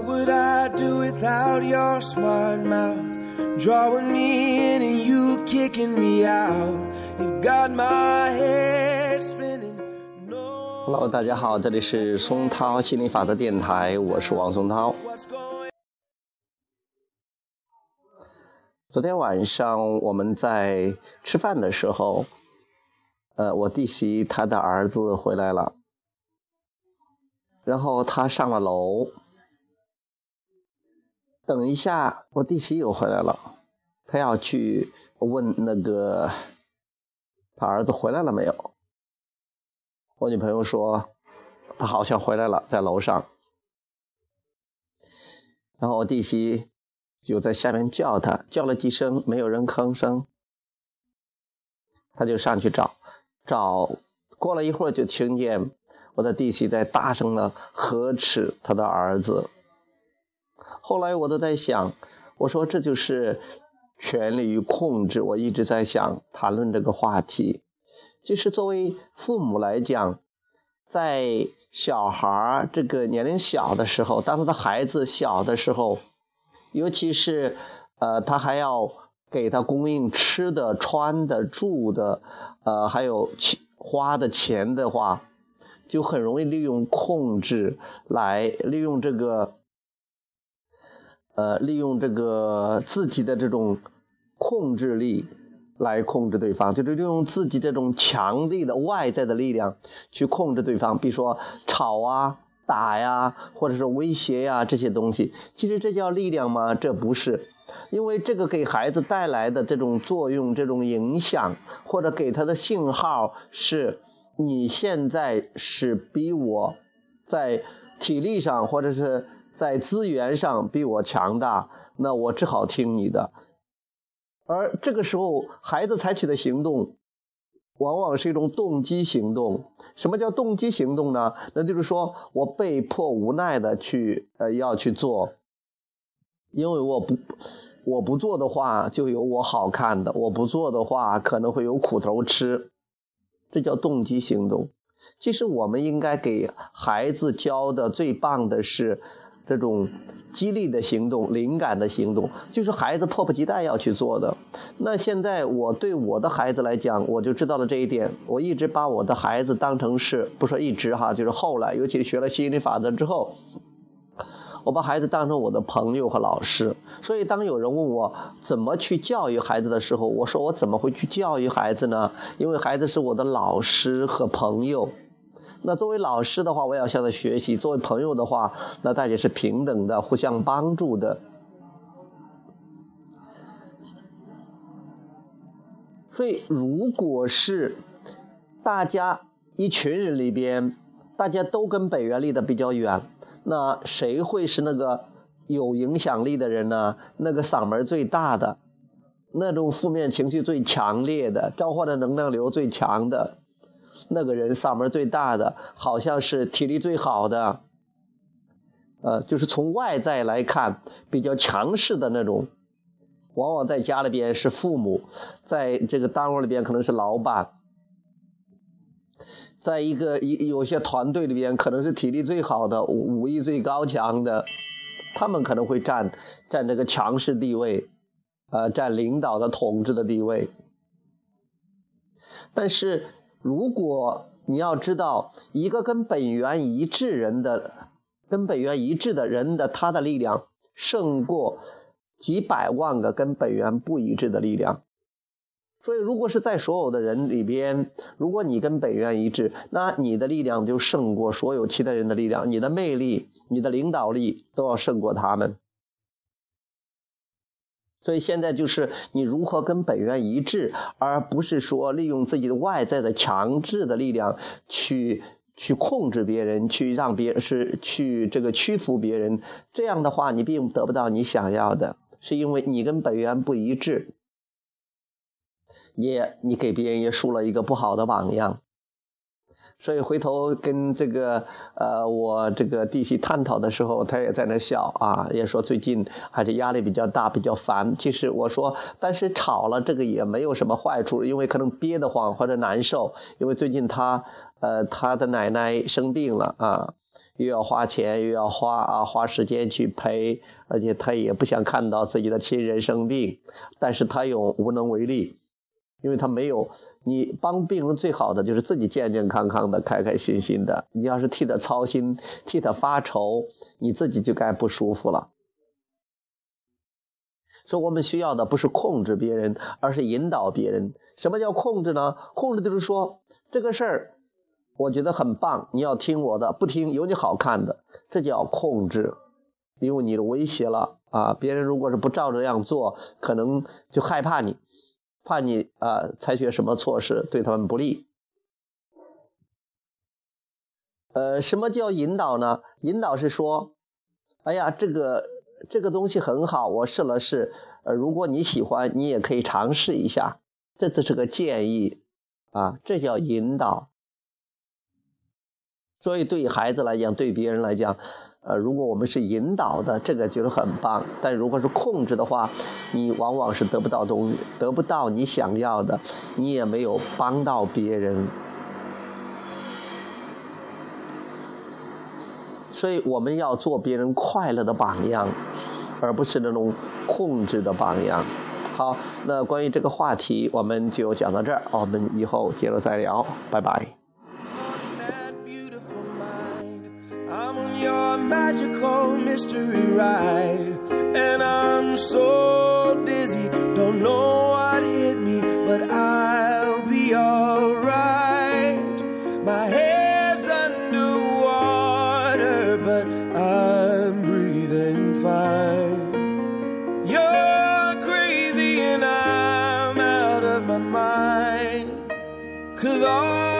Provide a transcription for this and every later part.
What would I do without your smart mouth? Drawing me in and you kicking me out. You got my head spinning. No. Hello，大家好，这里是松涛心理法则电台，我是王松涛。昨天晚上我们在吃饭的时候，呃，我弟媳她的儿子回来了，然后他上了楼，等一下，我弟媳又回来了，他要去问那个他儿子回来了没有。我女朋友说他好像回来了，在楼上。然后我弟媳就在下面叫他，叫了几声，没有人吭声，他就上去找，找过了一会儿就听见我的弟媳在大声的呵斥他的儿子。后来我都在想，我说这就是权力与控制。我一直在想谈论这个话题，就是作为父母来讲，在小孩这个年龄小的时候，当他的孩子小的时候，尤其是呃，他还要给他供应吃的、穿的、住的，呃，还有钱花的钱的话，就很容易利用控制来利用这个，呃，利用这个自己的这种控制力来控制对方，就是利用自己这种强力的外在的力量去控制对方，比如说吵啊。打呀，或者是威胁呀，这些东西，其实这叫力量吗？这不是，因为这个给孩子带来的这种作用、这种影响，或者给他的信号是，你现在是比我在体力上或者是在资源上比我强大，那我只好听你的。而这个时候，孩子采取的行动。往往是一种动机行动。什么叫动机行动呢？那就是说我被迫无奈的去呃要去做，因为我不我不做的话就有我好看的，我不做的话可能会有苦头吃，这叫动机行动。其实我们应该给孩子教的最棒的是这种激励的行动、灵感的行动，就是孩子迫不及待要去做的。那现在我对我的孩子来讲，我就知道了这一点。我一直把我的孩子当成是，不说一直哈，就是后来，尤其学了吸引力法则之后，我把孩子当成我的朋友和老师。所以当有人问我怎么去教育孩子的时候，我说我怎么会去教育孩子呢？因为孩子是我的老师和朋友。那作为老师的话，我要向他学习；作为朋友的话，那大家是平等的，互相帮助的。所以，如果是大家一群人里边，大家都跟北原离得比较远，那谁会是那个有影响力的人呢？那个嗓门最大的，那种负面情绪最强烈的，召唤的能量流最强的，那个人嗓门最大的，好像是体力最好的，呃，就是从外在来看比较强势的那种。往往在家里边是父母，在这个单位里边可能是老板，在一个一有些团队里边可能是体力最好的、武艺最高强的，他们可能会占占这个强势地位，呃，占领导的统治的地位。但是如果你要知道，一个跟本源一致人的、跟本源一致的人的他的力量胜过。几百万个跟本源不一致的力量，所以如果是在所有的人里边，如果你跟本源一致，那你的力量就胜过所有其他人的力量，你的魅力、你的领导力都要胜过他们。所以现在就是你如何跟本源一致，而不是说利用自己的外在的强制的力量去。去控制别人，去让别人是去这个屈服别人，这样的话你并得不到你想要的，是因为你跟本源不一致，也你给别人也树了一个不好的榜样。所以回头跟这个呃我这个弟媳探讨的时候，她也在那笑啊，也说最近还是压力比较大，比较烦。其实我说，但是吵了这个也没有什么坏处，因为可能憋得慌或者难受，因为最近她呃她的奶奶生病了啊。又要花钱，又要花啊花时间去陪，而且他也不想看到自己的亲人生病，但是他又无能为力，因为他没有你帮病人最好的就是自己健健康康的、开开心心的。你要是替他操心、替他发愁，你自己就该不舒服了。所以我们需要的不是控制别人，而是引导别人。什么叫控制呢？控制就是说这个事儿，我觉得很棒，你要听我的，不听有你好看的，这叫控制，因为你的威胁了啊。别人如果是不照这样做，可能就害怕你，怕你啊采取什么措施对他们不利。呃，什么叫引导呢？引导是说，哎呀，这个。这个东西很好，我试了试。呃，如果你喜欢，你也可以尝试一下。这只是个建议啊，这叫引导。所以对孩子来讲，对别人来讲，呃，如果我们是引导的，这个就是很棒。但如果是控制的话，你往往是得不到东，得不到你想要的，你也没有帮到别人。所以我们要做别人快乐的榜样，而不是那种控制的榜样。好，那关于这个话题，我们就讲到这儿，我们以后接着再聊，拜拜。mystery ride. And I'm so dizzy, don't know what hit me, but I'll be alright. My head's under water, but I'm breathing fine. You're crazy, and I'm out of my mind. Cause all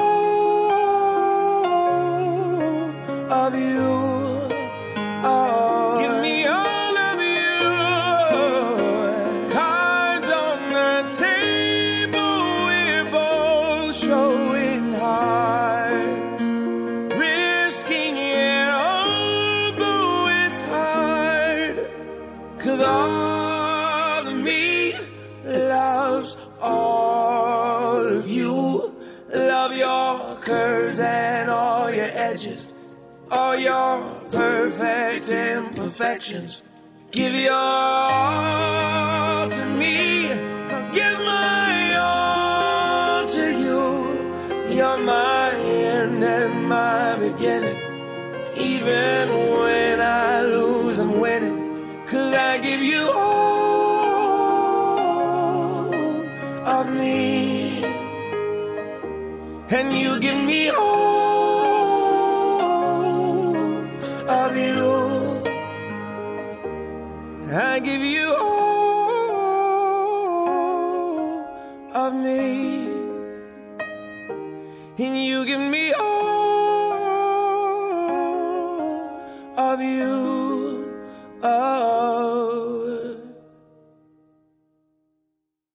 loves all of you. Love your curves and all your edges, all your perfect imperfections. Give your all to me. I'll give my all to you. You're my end and my beginning. Even when I lose, I'm winning. Cause I give you all and you give me all of you. I give you all.